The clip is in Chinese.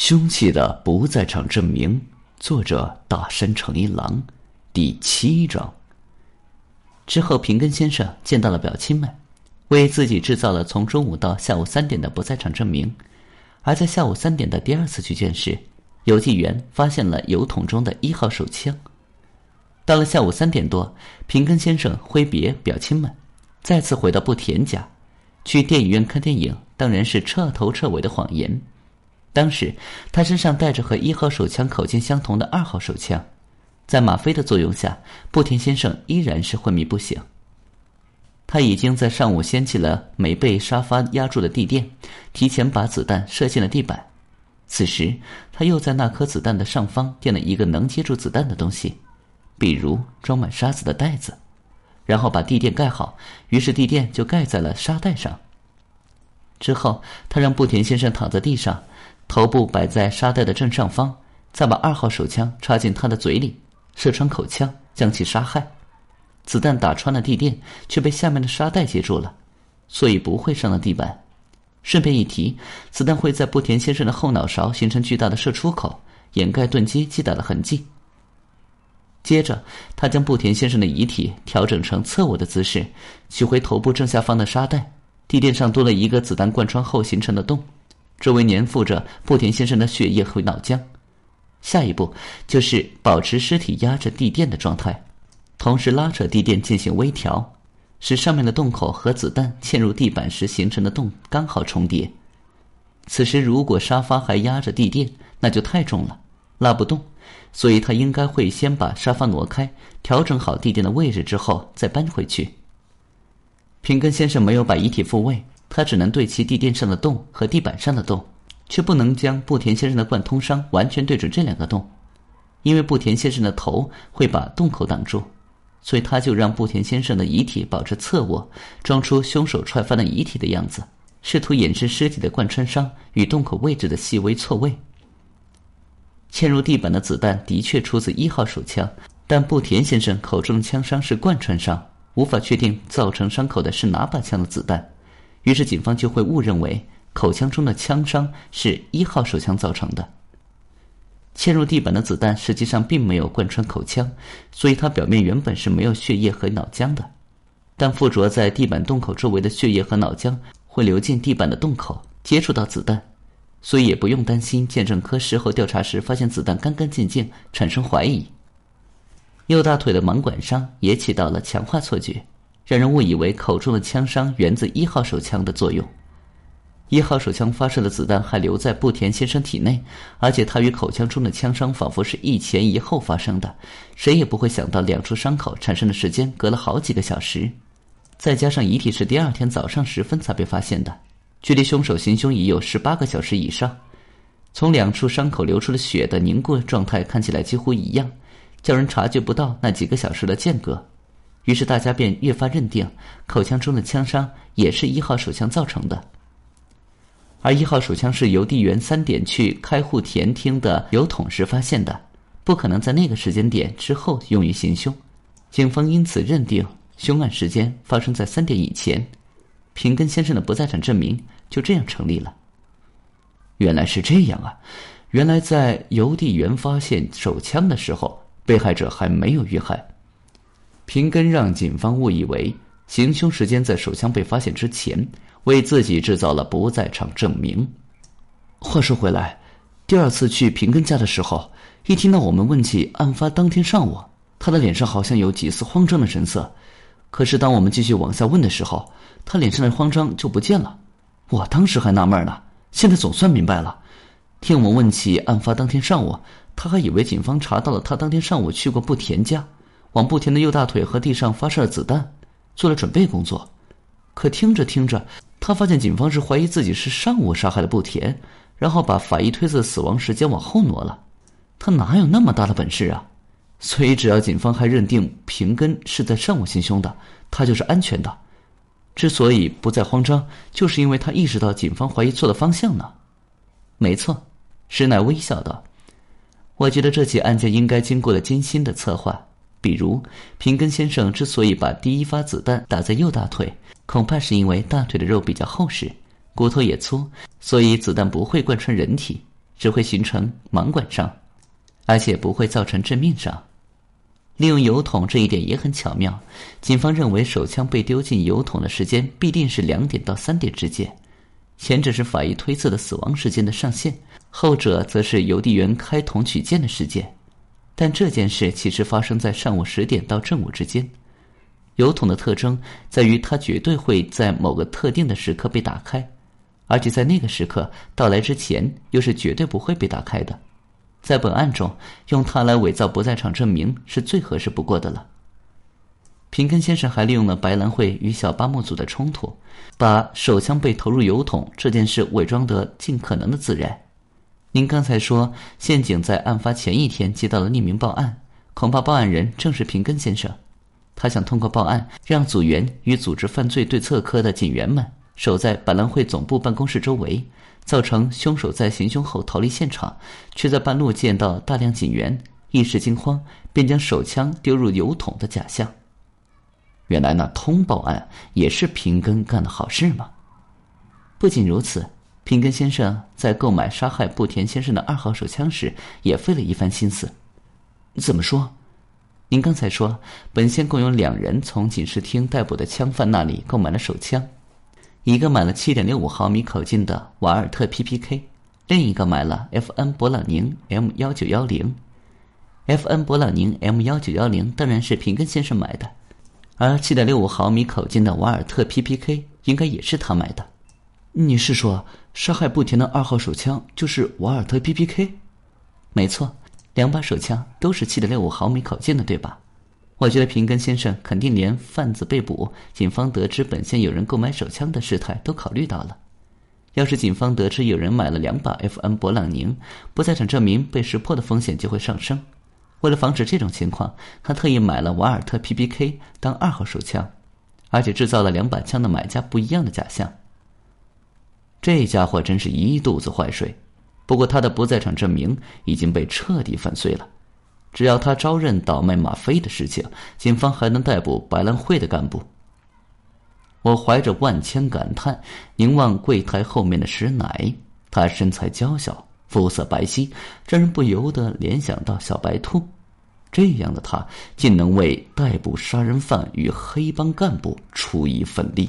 凶器的不在场证明，作者大山诚一郎，第七章。之后，平根先生见到了表亲们，为自己制造了从中午到下午三点的不在场证明。而在下午三点的第二次去见时，邮递员发现了邮筒中的一号手枪。到了下午三点多，平根先生挥别表亲们，再次回到布田家，去电影院看电影，当然是彻头彻尾的谎言。当时他身上带着和一号手枪口径相同的二号手枪，在吗啡的作用下，布田先生依然是昏迷不醒。他已经在上午掀起了没被沙发压住的地垫，提前把子弹射进了地板。此时他又在那颗子弹的上方垫了一个能接住子弹的东西，比如装满沙子的袋子，然后把地垫盖好，于是地垫就盖在了沙袋上。之后他让布田先生躺在地上。头部摆在沙袋的正上方，再把二号手枪插进他的嘴里，射穿口腔，将其杀害。子弹打穿了地垫，却被下面的沙袋接住了，所以不会伤到地板。顺便一提，子弹会在布田先生的后脑勺形成巨大的射出口，掩盖钝击击打的痕迹。接着，他将布田先生的遗体调整成侧卧的姿势，取回头部正下方的沙袋，地垫上多了一个子弹贯穿后形成的洞。周围粘附着布田先生的血液和脑浆，下一步就是保持尸体压着地垫的状态，同时拉扯地垫进行微调，使上面的洞口和子弹嵌入地板时形成的洞刚好重叠。此时如果沙发还压着地垫，那就太重了，拉不动，所以他应该会先把沙发挪开，调整好地垫的位置之后再搬回去。平根先生没有把遗体复位。他只能对其地垫上的洞和地板上的洞，却不能将布田先生的贯通伤完全对准这两个洞，因为布田先生的头会把洞口挡住，所以他就让布田先生的遗体保持侧卧，装出凶手踹翻了遗体的样子，试图掩饰尸体的贯穿伤与洞口位置的细微错位。嵌入地板的子弹的确出自一号手枪，但布田先生口中的枪伤是贯穿伤，无法确定造成伤口的是哪把枪的子弹。于是，警方就会误认为口腔中的枪伤是一号手枪造成的。嵌入地板的子弹实际上并没有贯穿口腔，所以它表面原本是没有血液和脑浆的。但附着在地板洞口周围的血液和脑浆会流进地板的洞口，接触到子弹，所以也不用担心鉴证科事后调查时发现子弹干干净净，产生怀疑。右大腿的盲管伤也起到了强化错觉。让人误以为口中的枪伤源自一号手枪的作用。一号手枪发射的子弹还留在布田先生体内，而且他与口腔中的枪伤仿佛是一前一后发生的，谁也不会想到两处伤口产生的时间隔了好几个小时。再加上遗体是第二天早上时分才被发现的，距离凶手行凶已有十八个小时以上。从两处伤口流出的血的凝固状态看起来几乎一样，叫人察觉不到那几个小时的间隔。于是大家便越发认定口腔中的枪伤也是一号手枪造成的，而一号手枪是邮递员三点去开户田厅的邮筒时发现的，不可能在那个时间点之后用于行凶。警方因此认定凶案时间发生在三点以前，平根先生的不在场证明就这样成立了。原来是这样啊！原来在邮递员发现手枪的时候，被害者还没有遇害。平根让警方误以为行凶时间在手枪被发现之前，为自己制造了不在场证明。话说回来，第二次去平根家的时候，一听到我们问起案发当天上午，他的脸上好像有几丝慌张的神色。可是当我们继续往下问的时候，他脸上的慌张就不见了。我当时还纳闷呢，现在总算明白了。听我们问起案发当天上午，他还以为警方查到了他当天上午去过布田家。往不田的右大腿和地上发射了子弹，做了准备工作。可听着听着，他发现警方是怀疑自己是上午杀害了不田，然后把法医推测死亡时间往后挪了。他哪有那么大的本事啊？所以只要警方还认定平根是在上午行凶的，他就是安全的。之所以不再慌张，就是因为他意识到警方怀疑错了方向呢。没错，石乃微笑道：“我觉得这起案件应该经过了精心的策划。”比如，平根先生之所以把第一发子弹打在右大腿，恐怕是因为大腿的肉比较厚实，骨头也粗，所以子弹不会贯穿人体，只会形成盲管伤，而且不会造成致命伤。利用油桶这一点也很巧妙。警方认为手枪被丢进油桶的时间必定是两点到三点之间，前者是法医推测的死亡时间的上限，后者则是邮递员开桶取件的时间。但这件事其实发生在上午十点到正午之间。油桶的特征在于它绝对会在某个特定的时刻被打开，而且在那个时刻到来之前又是绝对不会被打开的。在本案中，用它来伪造不在场证明是最合适不过的了。平根先生还利用了白兰会与小巴木组的冲突，把手枪被投入油桶这件事伪装得尽可能的自然。您刚才说，宪警在案发前一天接到了匿名报案，恐怕报案人正是平根先生。他想通过报案，让组员与组织犯罪对策科的警员们守在白兰会总部办公室周围。造成凶手在行凶后逃离现场，却在半路见到大量警员，一时惊慌，便将手枪丢入油桶的假象。原来那通报案也是平根干的好事吗？不仅如此，平根先生在购买杀害布田先生的二号手枪时，也费了一番心思。怎么说？您刚才说，本县共有两人从警视厅逮捕的枪贩那里购买了手枪。一个买了七点六五毫米口径的瓦尔特 PPK，另一个买了 FN 勃朗宁 M 幺九幺零。FN 勃朗宁 M 幺九幺零当然是平根先生买的，而七点六五毫米口径的瓦尔特 PPK 应该也是他买的。你是说杀害不田的二号手枪就是瓦尔特 PPK？没错，两把手枪都是七点六五毫米口径的，对吧？我觉得平根先生肯定连贩子被捕、警方得知本县有人购买手枪的事态都考虑到了。要是警方得知有人买了两把 FN 勃朗宁，不在场证明被识破的风险就会上升。为了防止这种情况，他特意买了瓦尔特 PPK 当二号手枪，而且制造了两把枪的买家不一样的假象。这家伙真是一肚子坏水。不过他的不在场证明已经被彻底粉碎了。只要他招认倒卖吗啡的事情，警方还能逮捕白兰会的干部。我怀着万千感叹，凝望柜台后面的石奶，他身材娇小，肤色白皙，让人不由得联想到小白兔。这样的他，竟能为逮捕杀人犯与黑帮干部出一份力。